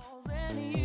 walls and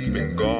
that's been gone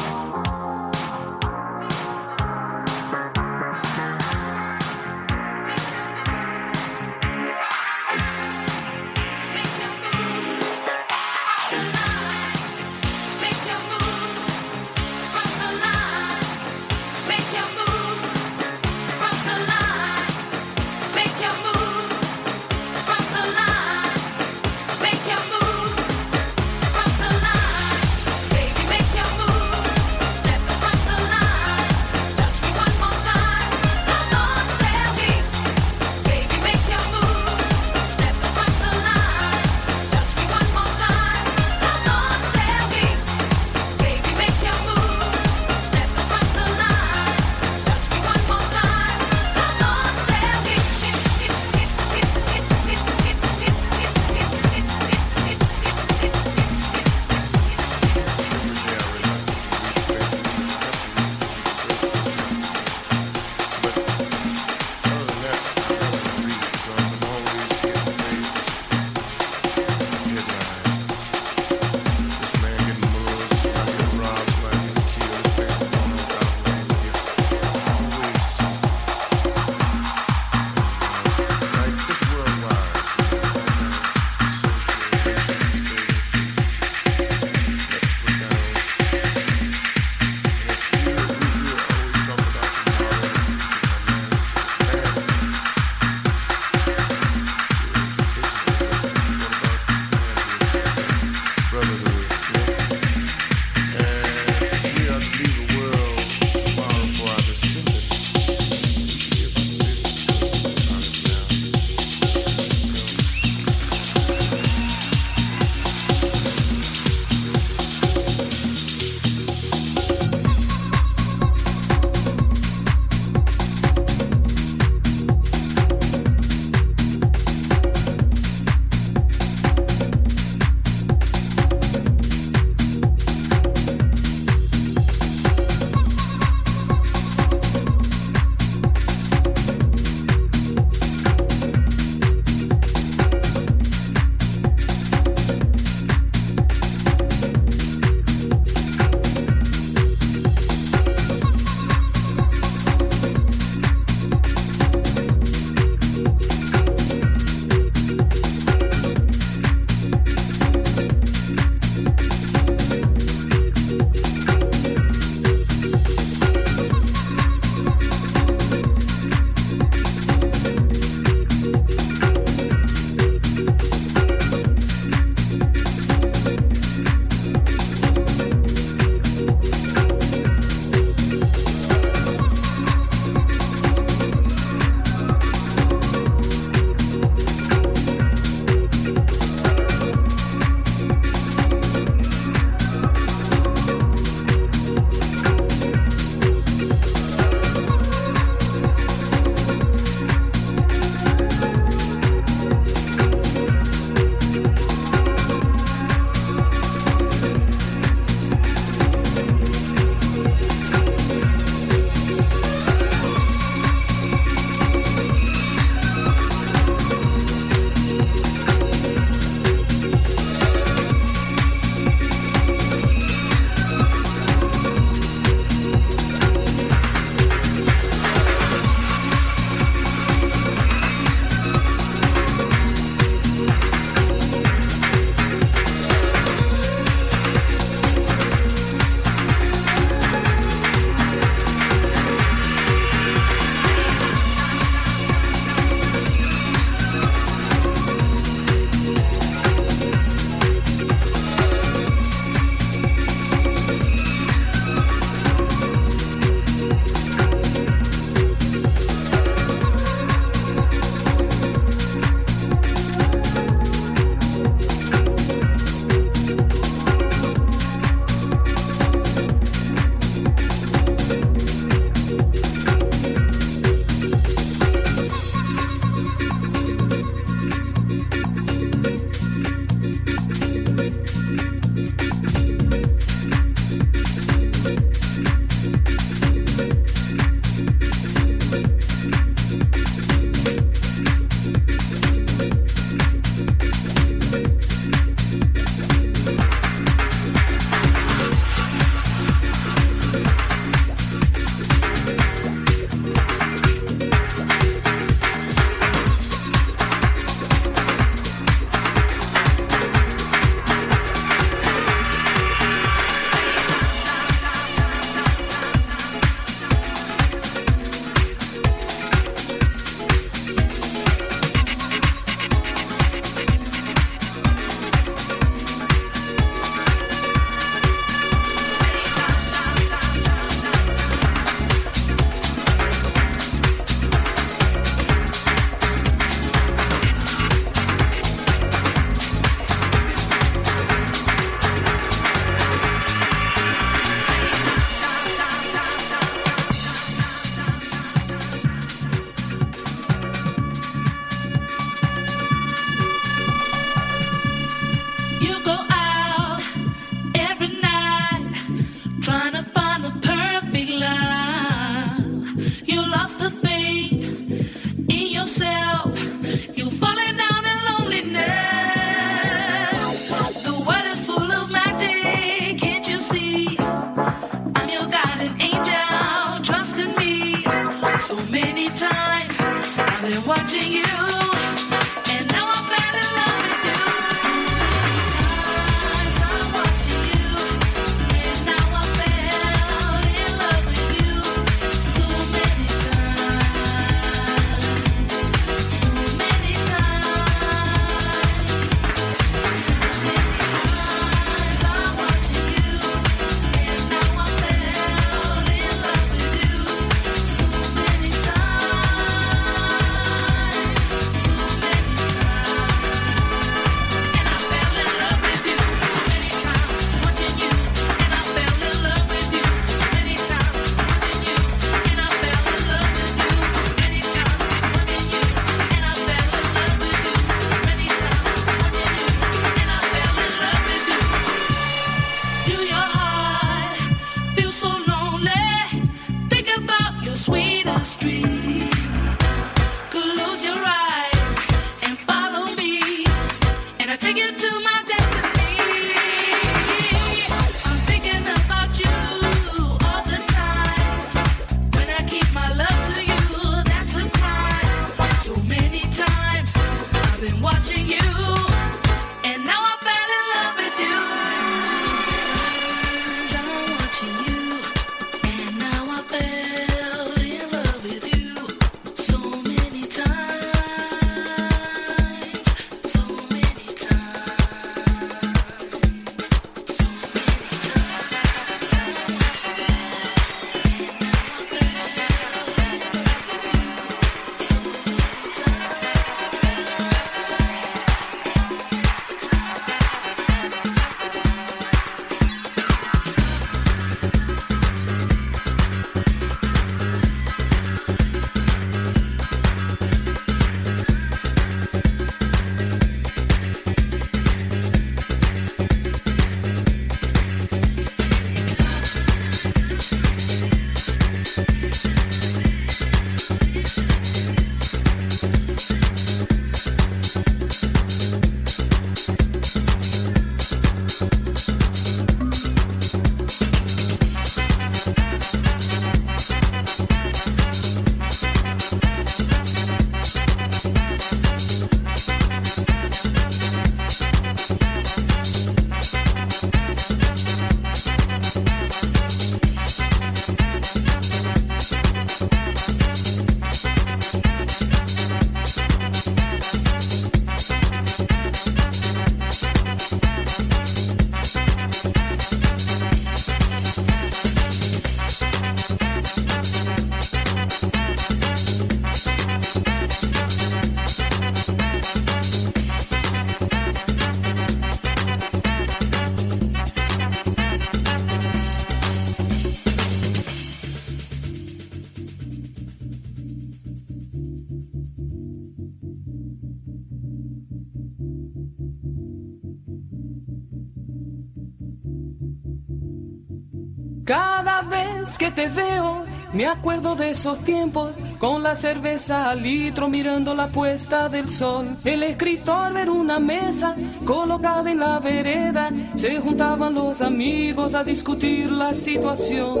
Que te veo, me acuerdo de esos tiempos, con la cerveza al litro mirando la puesta del sol. El escritor ver una mesa colocada en la vereda, se juntaban los amigos a discutir la situación.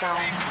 So.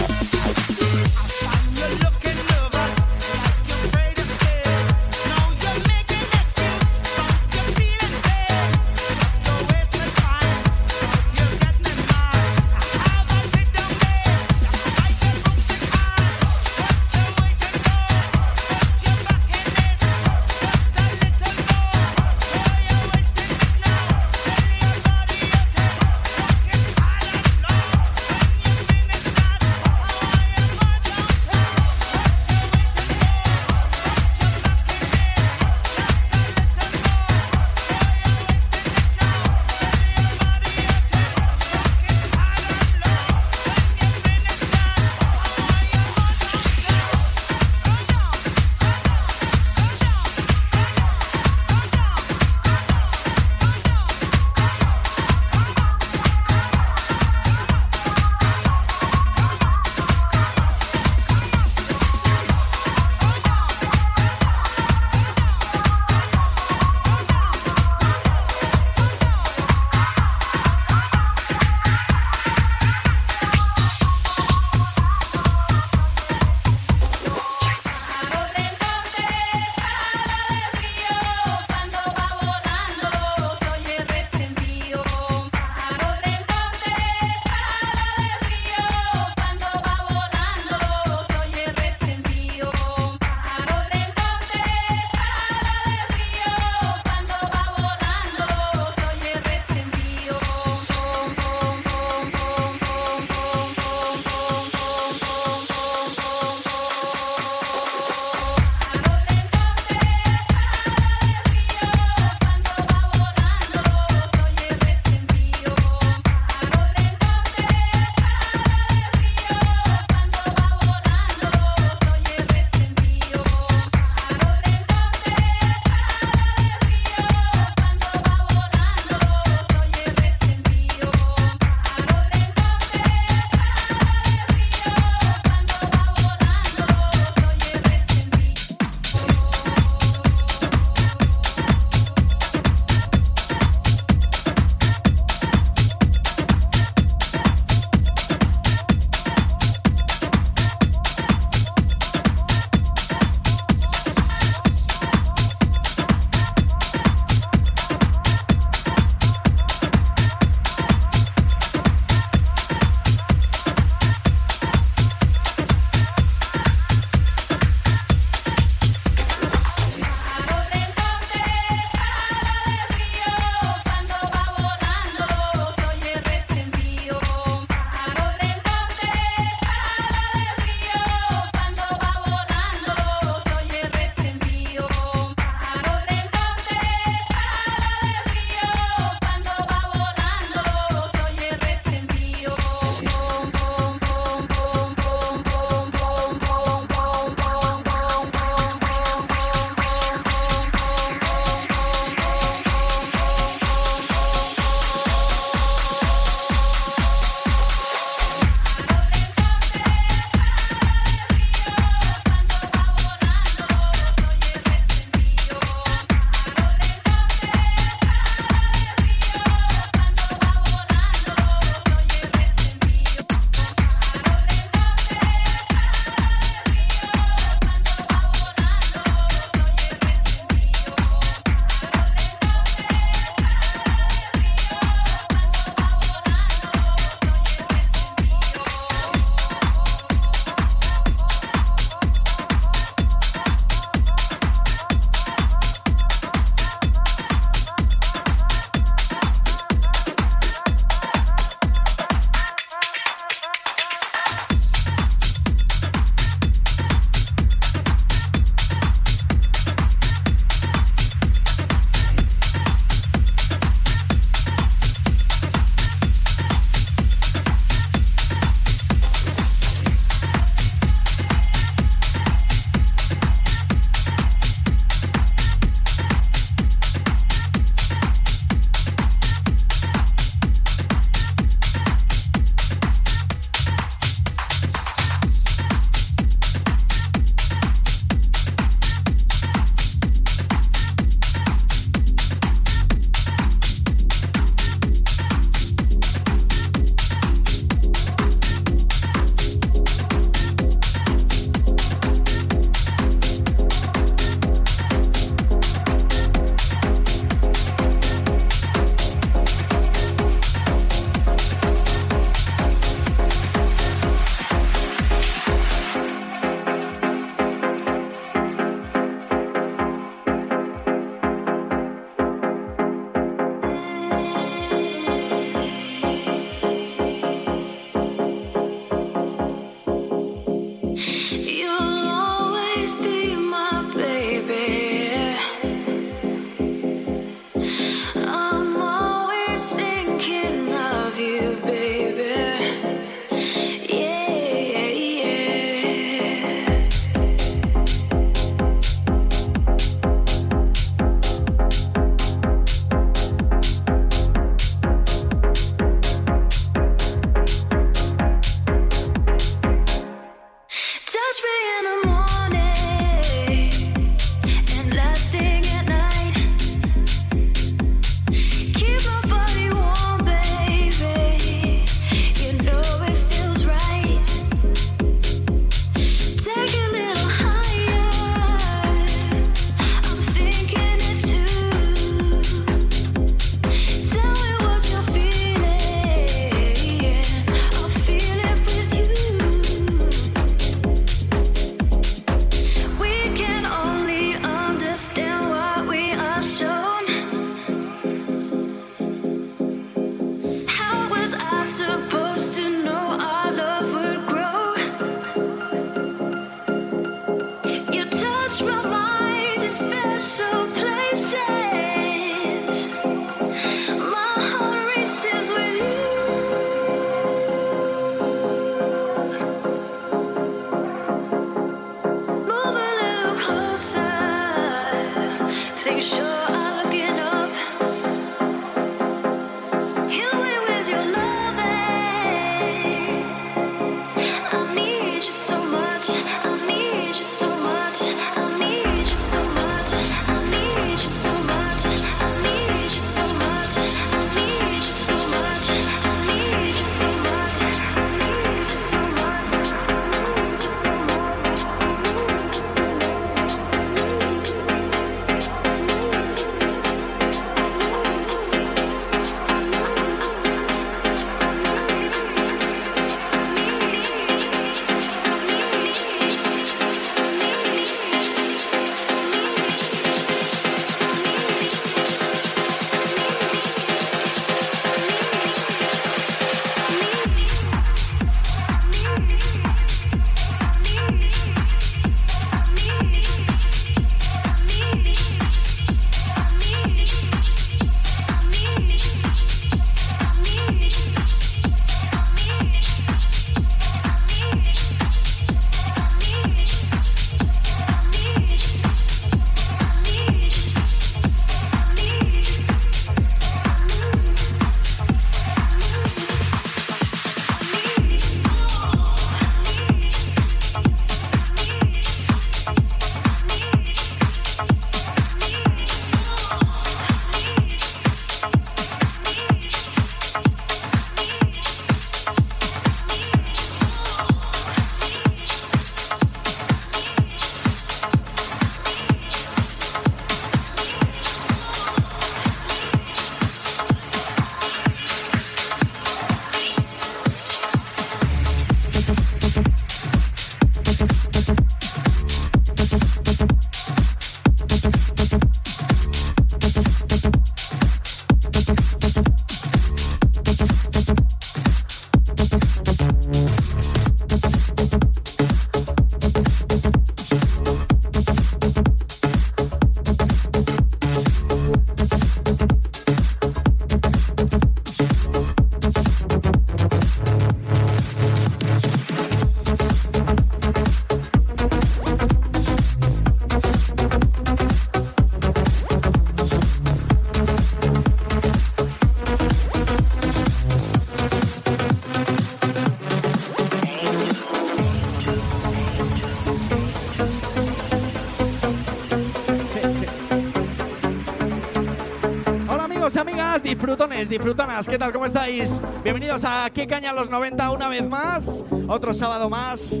Disfrutones, disfrutonas, ¿qué tal? ¿Cómo estáis? Bienvenidos a ¿Qué caña los 90 una vez más? Otro sábado más.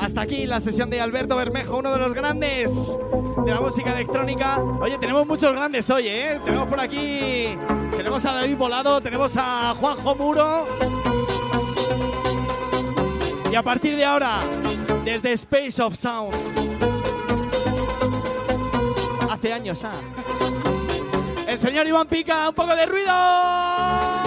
Hasta aquí la sesión de Alberto Bermejo, uno de los grandes de la música electrónica. Oye, tenemos muchos grandes hoy, ¿eh? Tenemos por aquí, tenemos a David Volado, tenemos a Juanjo Muro. Y a partir de ahora, desde Space of Sound. Hace años, ¿ah? El señor Iván Pica, un poco de ruido.